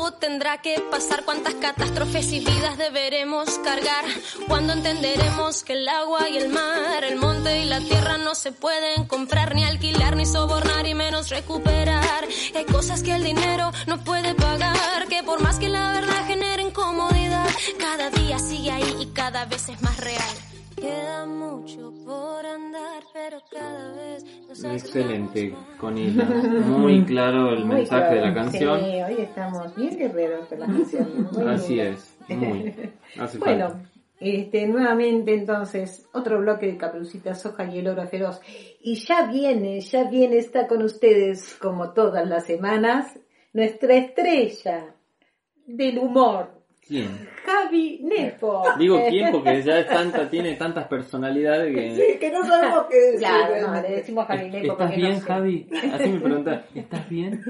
¿Cuánto tiempo tendrá que pasar? ¿Cuántas catástrofes y vidas deberemos cargar? ¿Cuándo entenderemos que el agua y el mar, el monte y la tierra no se pueden comprar, ni alquilar, ni sobornar y menos recuperar? Hay cosas que el dinero no puede pagar, que por más que la verdad genere incomodidad, cada día sigue ahí y cada vez es más real. Queda mucho por andar, pero cada vez nos Excelente, Conila. Muy claro el Muy mensaje de la canción. Sí, hoy estamos bien guerreros con la canción. Muy Así es, muy. Hace Bueno, falta. este, nuevamente entonces, otro bloque de Caperucita Soja y el Oro Feroz. Y ya viene, ya viene, está con ustedes, como todas las semanas, nuestra estrella del humor, ¿Quién? Javi Nepo. Digo quién porque ya es tanta, tiene tantas personalidades que... Sí, que no sabemos qué decir. Claro, no, le decimos Javi Nepo ¿Estás no bien, sé. Javi? Así me preguntan, ¿estás bien?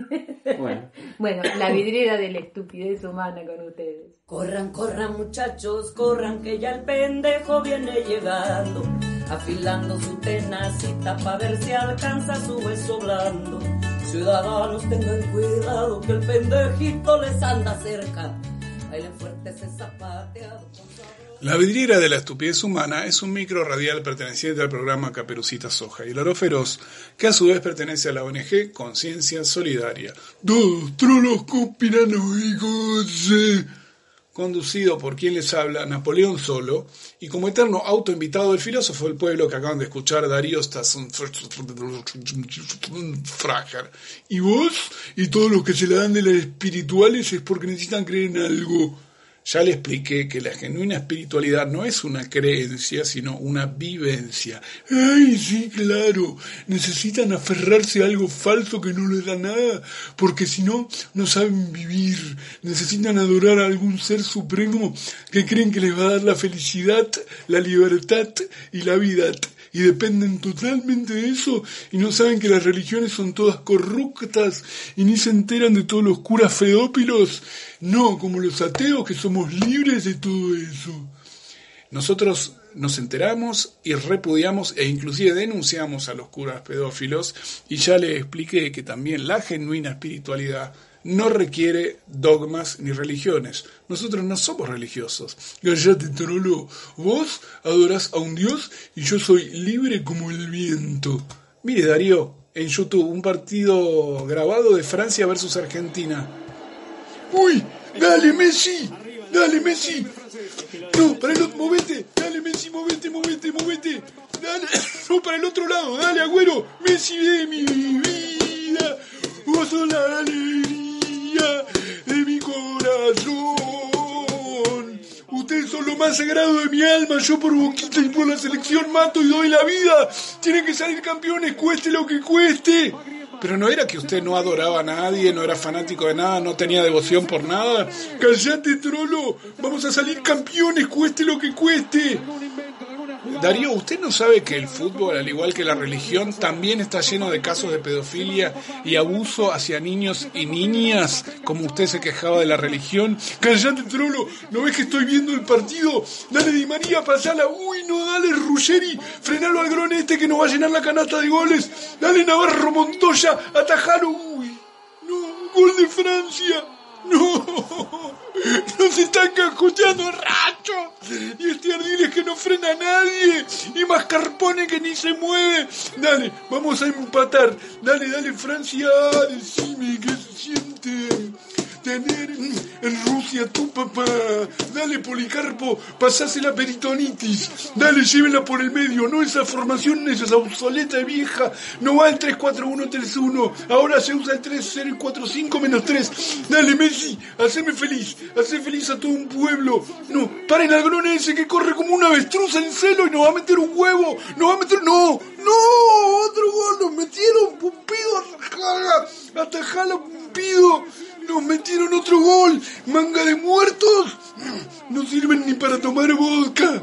Bueno, Bueno, la vidriera de la estupidez humana con ustedes. Corran, corran muchachos, corran que ya el pendejo viene llegando, afilando su tenacita para ver si alcanza su hueso blando. Ciudadanos tengan cuidado que el pendejito les anda cerca. La vidriera de la estupidez humana es un micro radial perteneciente al programa Caperucita Soja y el oro feroz, que a su vez pertenece a la ONG Conciencia Solidaria. Dos trolos. Conducido por quien les habla, Napoleón Solo, y como eterno autoinvitado del filósofo del pueblo que acaban de escuchar, Darío Frager. Y vos y todos los que se la dan de las espirituales es porque necesitan creer en algo. Ya le expliqué que la genuina espiritualidad no es una creencia, sino una vivencia. ¡Ay, sí, claro! Necesitan aferrarse a algo falso que no les da nada, porque si no, no saben vivir. Necesitan adorar a algún ser supremo que creen que les va a dar la felicidad, la libertad y la vida. Y dependen totalmente de eso y no saben que las religiones son todas corruptas y ni se enteran de todos los curas fedópilos. No, como los ateos que somos libres de todo eso. Nosotros nos enteramos y repudiamos e inclusive denunciamos a los curas pedófilos y ya les expliqué que también la genuina espiritualidad no requiere dogmas ni religiones. Nosotros no somos religiosos. Cállate, trolo. Vos adorás a un dios y yo soy libre como el viento. Mire, Darío, en YouTube, un partido grabado de Francia versus Argentina. ¡Uy! ¡Dale, Messi! ¡Dale, Messi! No, para el otro, movete, dale Messi, movete, movete, movete, dale, no, para el otro lado, dale Agüero, Messi de mi vida, vos sos la alegría de mi corazón, ustedes son lo más sagrado de mi alma, yo por Boquita y por la selección mato y doy la vida, tienen que salir campeones, cueste lo que cueste. Pero no era que usted no adoraba a nadie, no era fanático de nada, no tenía devoción por nada. Callate, trolo. Vamos a salir campeones, cueste lo que cueste. Darío, ¿usted no sabe que el fútbol, al igual que la religión, también está lleno de casos de pedofilia y abuso hacia niños y niñas, como usted se quejaba de la religión? Callate, trolo, ¿no ves que estoy viendo el partido? Dale Di María, pasala. Uy, no, dale Ruggeri, frenalo al grone este que nos va a llenar la canasta de goles. Dale Navarro Montoya, atajalo. Uy, no, gol de Francia. No, nos están escuchando racho. Y este Ardiles que no frena a nadie. Y Mascarpone que ni se mueve. Dale, vamos a empatar. Dale, dale, Francia. Decime qué se siente en Rusia tu papá. Dale, Policarpo, pasase la peritonitis. Dale, llévela por el medio. No esa formación, esa obsoleta y vieja. No va el 3-4-1-3-1. Ahora se usa el 3-0-4-5 menos 3. Dale, Messi, haceme feliz. Hace feliz a todo un pueblo. No, paren al grone ese que corre como una avestruz en celo y nos va a meter un huevo. Nos va a meter... No, no, otro gol. Nos metieron, Pumpido, atajala. Atajala, Pumpido. Nos metieron otro gol. Manga de muertos. No sirven ni para tomar vodka.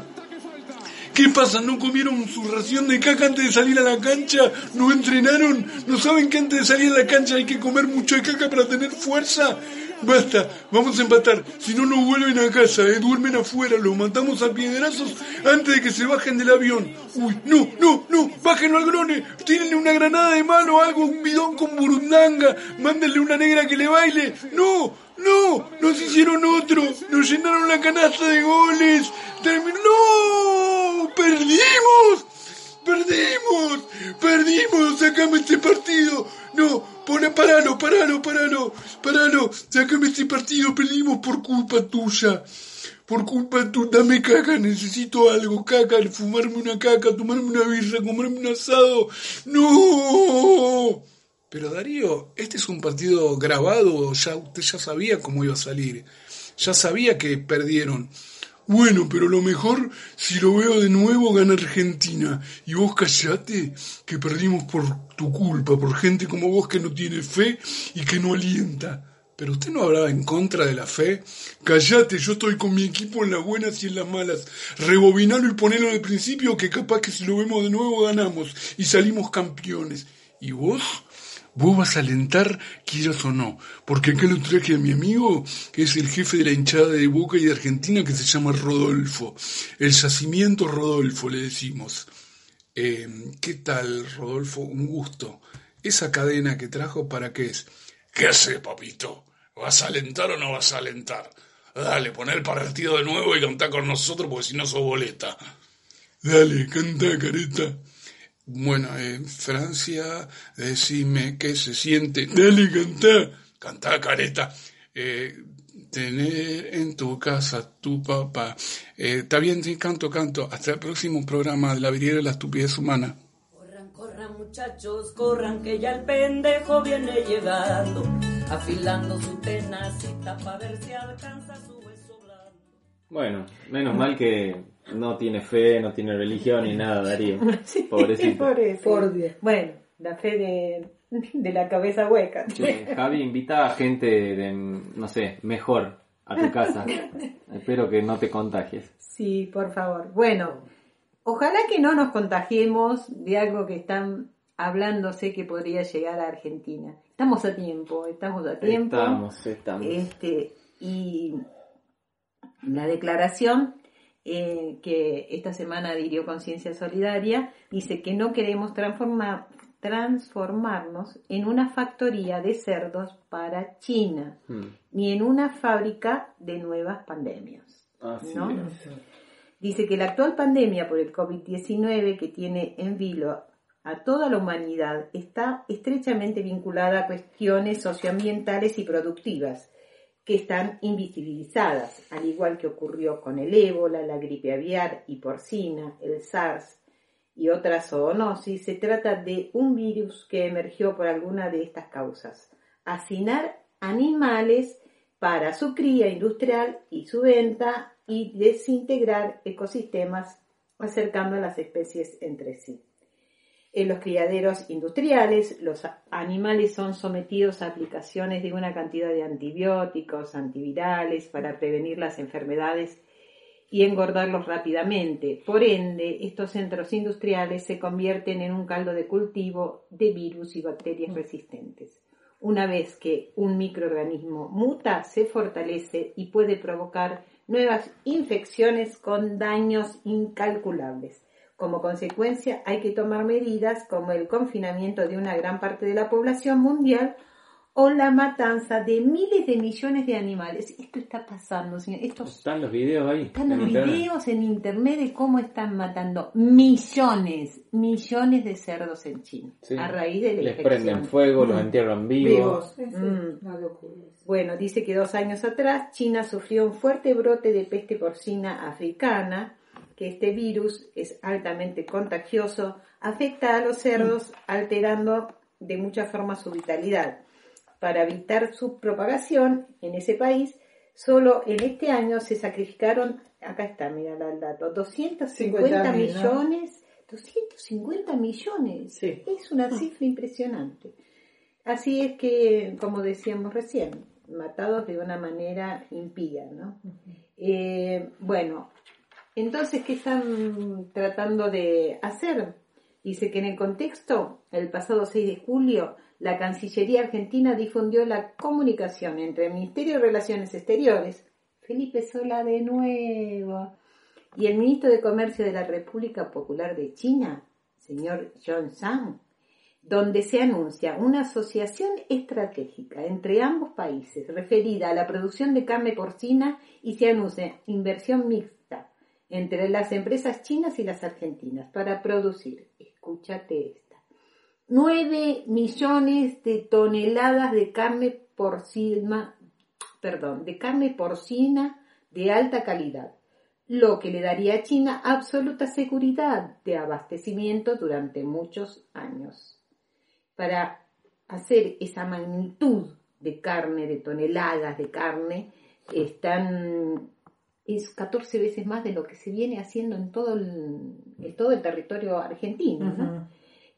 ¿Qué pasa? ¿No comieron su ración de caca antes de salir a la cancha? ¿No entrenaron? ¿No saben que antes de salir a la cancha hay que comer mucho de caca para tener fuerza? Basta, vamos a empatar. Si no, no vuelven a casa, ¿eh? duermen afuera. Los matamos a piedrazos antes de que se bajen del avión. Uy, no, no, no, bájenlo al grone. Tírenle una granada de mano, algo, un bidón con burundanga. Mándenle una negra que le baile. No, no, nos hicieron otro. Nos llenaron la canasta de goles. Terminó. ¡No! ¡Perdimos! ¡Perdimos! ¡Perdimos! ¡Sacame este partido! No, pone, paralo, paralo, paralo, paralo. Sácame este partido, perdimos por culpa tuya. Por culpa tuya, dame caca, necesito algo, caca, fumarme una caca, tomarme una birra, comerme un asado. ¡No! Pero Darío, este es un partido grabado, ya usted ya sabía cómo iba a salir. Ya sabía que perdieron. Bueno, pero lo mejor, si lo veo de nuevo, gana Argentina. Y vos callate, que perdimos por tu culpa, por gente como vos que no tiene fe y que no alienta. Pero usted no hablaba en contra de la fe. Callate, yo estoy con mi equipo en las buenas y en las malas. Rebobinalo y ponelo al principio, que capaz que si lo vemos de nuevo ganamos y salimos campeones. ¿Y vos? Vos vas a alentar, quieras o no, porque acá lo traje a mi amigo, que es el jefe de la hinchada de Boca y de Argentina, que se llama Rodolfo. El yacimiento Rodolfo, le decimos. Eh, ¿Qué tal, Rodolfo? Un gusto. ¿Esa cadena que trajo para qué es? ¿Qué hace, papito? ¿Vas a alentar o no vas a alentar? Dale, poné el partido de nuevo y cantá con nosotros, porque si no sos boleta. Dale, canta, careta. Bueno, en Francia, decime qué se siente. Dale, cantá. Cantá, careta. Eh, tener en tu casa tu papá. Eh, Está bien, sí, canto, canto. Hasta el próximo programa de La Viriera de la Estupidez Humana. Corran, corran muchachos, corran que ya el pendejo viene llegando, afilando su tenacita para ver si alcanza su hueso blando. Bueno, menos mal que no tiene fe, no tiene religión ni nada, Darío. Pobrecito. Por eso. Bueno, la fe de, de la cabeza hueca. Sí, Javi, invita a gente de, no sé, mejor a tu casa. Espero que no te contagies. Sí, por favor. Bueno, ojalá que no nos contagiemos de algo que están hablándose que podría llegar a Argentina. Estamos a tiempo, estamos a tiempo. Estamos, estamos. Este, y la declaración eh, que esta semana adhirió Conciencia Solidaria dice que no queremos transformar, transformarnos en una factoría de cerdos para China, Hmm. ni en una fábrica de nuevas pandemias. Así ¿no? es. Dice que la actual pandemia por el COVID-19 que tiene en vilo a toda la humanidad está estrechamente vinculada a cuestiones socioambientales y productivas que están invisibilizadas, al igual que ocurrió con el ébola, la gripe aviar y porcina, el SARS y otras zoonosis. Se trata de un virus que emergió por alguna de estas causas. Hacinar animales para su cría industrial y su venta y desintegrar ecosistemas acercando las especies entre sí. En los criaderos industriales, los animales son sometidos a aplicaciones de una cantidad de antibióticos, antivirales para prevenir las enfermedades y engordarlos rápidamente. Por ende, estos centros industriales se convierten en un caldo de cultivo de virus y bacterias resistentes. Una vez que un microorganismo muta, se fortalece y puede provocar nuevas infecciones con daños incalculables. Como consecuencia, hay que tomar medidas como el confinamiento de una gran parte de la población mundial o la matanza de miles de millones de animales. Esto está pasando, señor. Estos Están los videos ahí. están los internet. videos en internet de cómo están matando millones, millones de cerdos en China Sí. a raíz de la Les infección. prenden fuego, los Mm. entierran vivos. Mm. Bueno, dice que dos años atrás China sufrió un fuerte brote de peste porcina africana, que este virus es altamente contagioso, afecta a los cerdos alterando de muchas formas su vitalidad. Para evitar su propagación en ese país, solo en este año se sacrificaron, acá está, mira el dato, 250 50.000, ¿no? millones, 250 millones, es una cifra impresionante. Así es que, como decíamos recién, matados de una manera impía, ¿no? Eh, bueno, Entonces, ¿qué están tratando de hacer? Dice que en el contexto, el pasado 6 de julio, la Cancillería Argentina difundió la comunicación entre el Ministerio de Relaciones Exteriores, Felipe Sola de nuevo, y el Ministro de Comercio de la República Popular de China, señor John Sang, donde se anuncia una asociación estratégica entre ambos países referida a la producción de carne porcina y se anuncia inversión mixta entre las empresas chinas y las argentinas para producir, escúchate esta, 9 millones de toneladas de carne porcina, perdón, de carne porcina de alta calidad, lo que le daría a China absoluta seguridad de abastecimiento durante muchos años. Para hacer esa magnitud de carne, de toneladas de carne, están es 14 veces más de lo que se viene haciendo en todo el, en todo el territorio argentino. ¿no?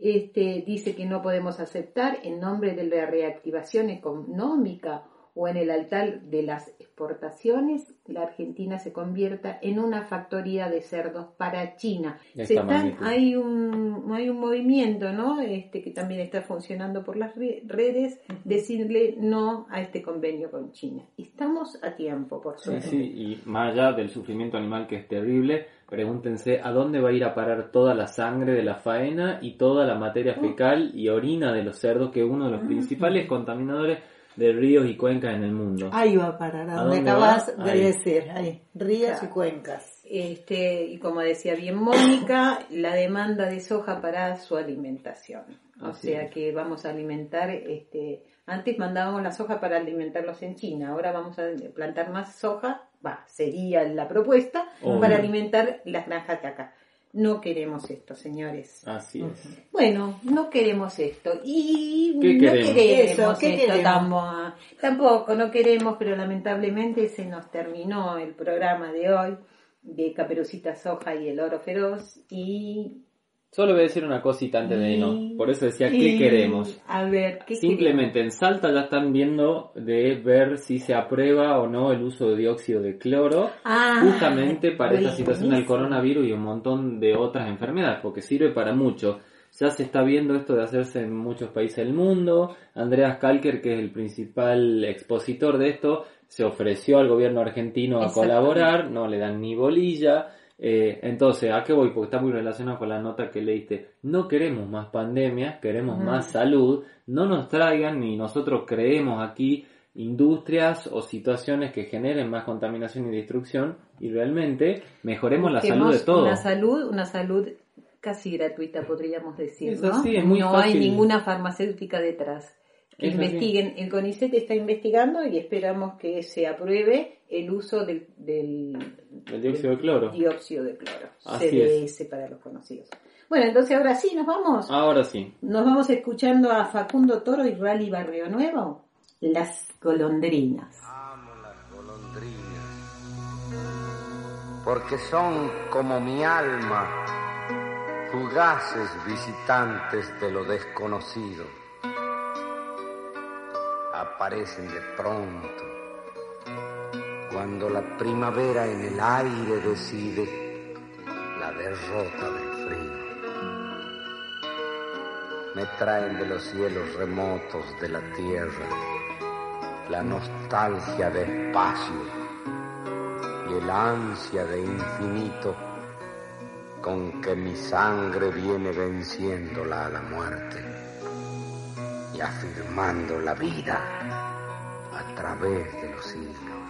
este, dice que no podemos aceptar en nombre de la reactivación económica o en el altar de las exportaciones, la Argentina se convierta en una factoría de cerdos para China. Se está, están- hay un hay un movimiento, ¿no? Este que también está funcionando por las re- redes, decirle no a este convenio con China. Estamos a tiempo, por Sí, suerte. sí, y más allá del sufrimiento animal que es terrible, pregúntense a dónde va a ir a parar toda la sangre de la faena y toda la materia fecal y orina de los cerdos, que es uno de los principales contaminadores de ríos y cuencas en el mundo. Ahí va a parar, a, ¿A donde acabas va? de Ahí. decir, ahí, ríos y cuencas. Este, y como decía bien Mónica, la demanda de soja para su alimentación. O Así sea es. que vamos a alimentar, este, antes mandábamos la soja para alimentarlos en China, ahora vamos a plantar más soja, va, sería la propuesta, Obvio. para alimentar las granjas de acá. No queremos esto, señores. Así es. Bueno, no queremos esto. Y ¿Qué no queremos? queremos Eso, ¿qué esto queremos? tampoco. Tampoco, no queremos, pero lamentablemente se nos terminó el programa de hoy de Caperucita Soja y el Oro Feroz y... Solo voy a decir una cosita antes de irnos. Por eso decía, ¿qué queremos? A ver, ¿qué Simplemente en Salta ya están viendo de ver si se aprueba o no el uso de dióxido de cloro, Ah, justamente para esta situación del coronavirus y un montón de otras enfermedades, porque sirve para mucho. Ya se está viendo esto de hacerse en muchos países del mundo. Andreas Kalker, que es el principal expositor de esto, se ofreció al gobierno argentino a colaborar, no le dan ni bolilla. Eh, entonces, ¿a qué voy? Porque está muy relacionado con la nota que leíste. No queremos más pandemias, queremos más salud. No nos traigan ni nosotros creemos aquí industrias o situaciones que generen más contaminación y destrucción y realmente mejoremos la salud de todos. Una salud, una salud casi gratuita, podríamos decir, ¿no? así, es muy no hay ninguna farmacéutica detrás. Que investiguen, el CONICET está investigando y esperamos que se apruebe el uso del, del El dióxido de cloro. dióxido de cloro, Así CDS para los conocidos. Bueno, entonces ahora sí, nos vamos. Ahora sí. Nos vamos escuchando a Facundo Toro y Rally Barrio Nuevo, Las Golondrinas. porque son como mi alma, fugaces visitantes de lo desconocido. Aparecen de pronto, cuando la primavera en el aire decide la derrota del frío. Me traen de los cielos remotos de la tierra la nostalgia de espacio y el ansia de infinito con que mi sangre viene venciéndola a la muerte afirmando la vida a través de los siglos.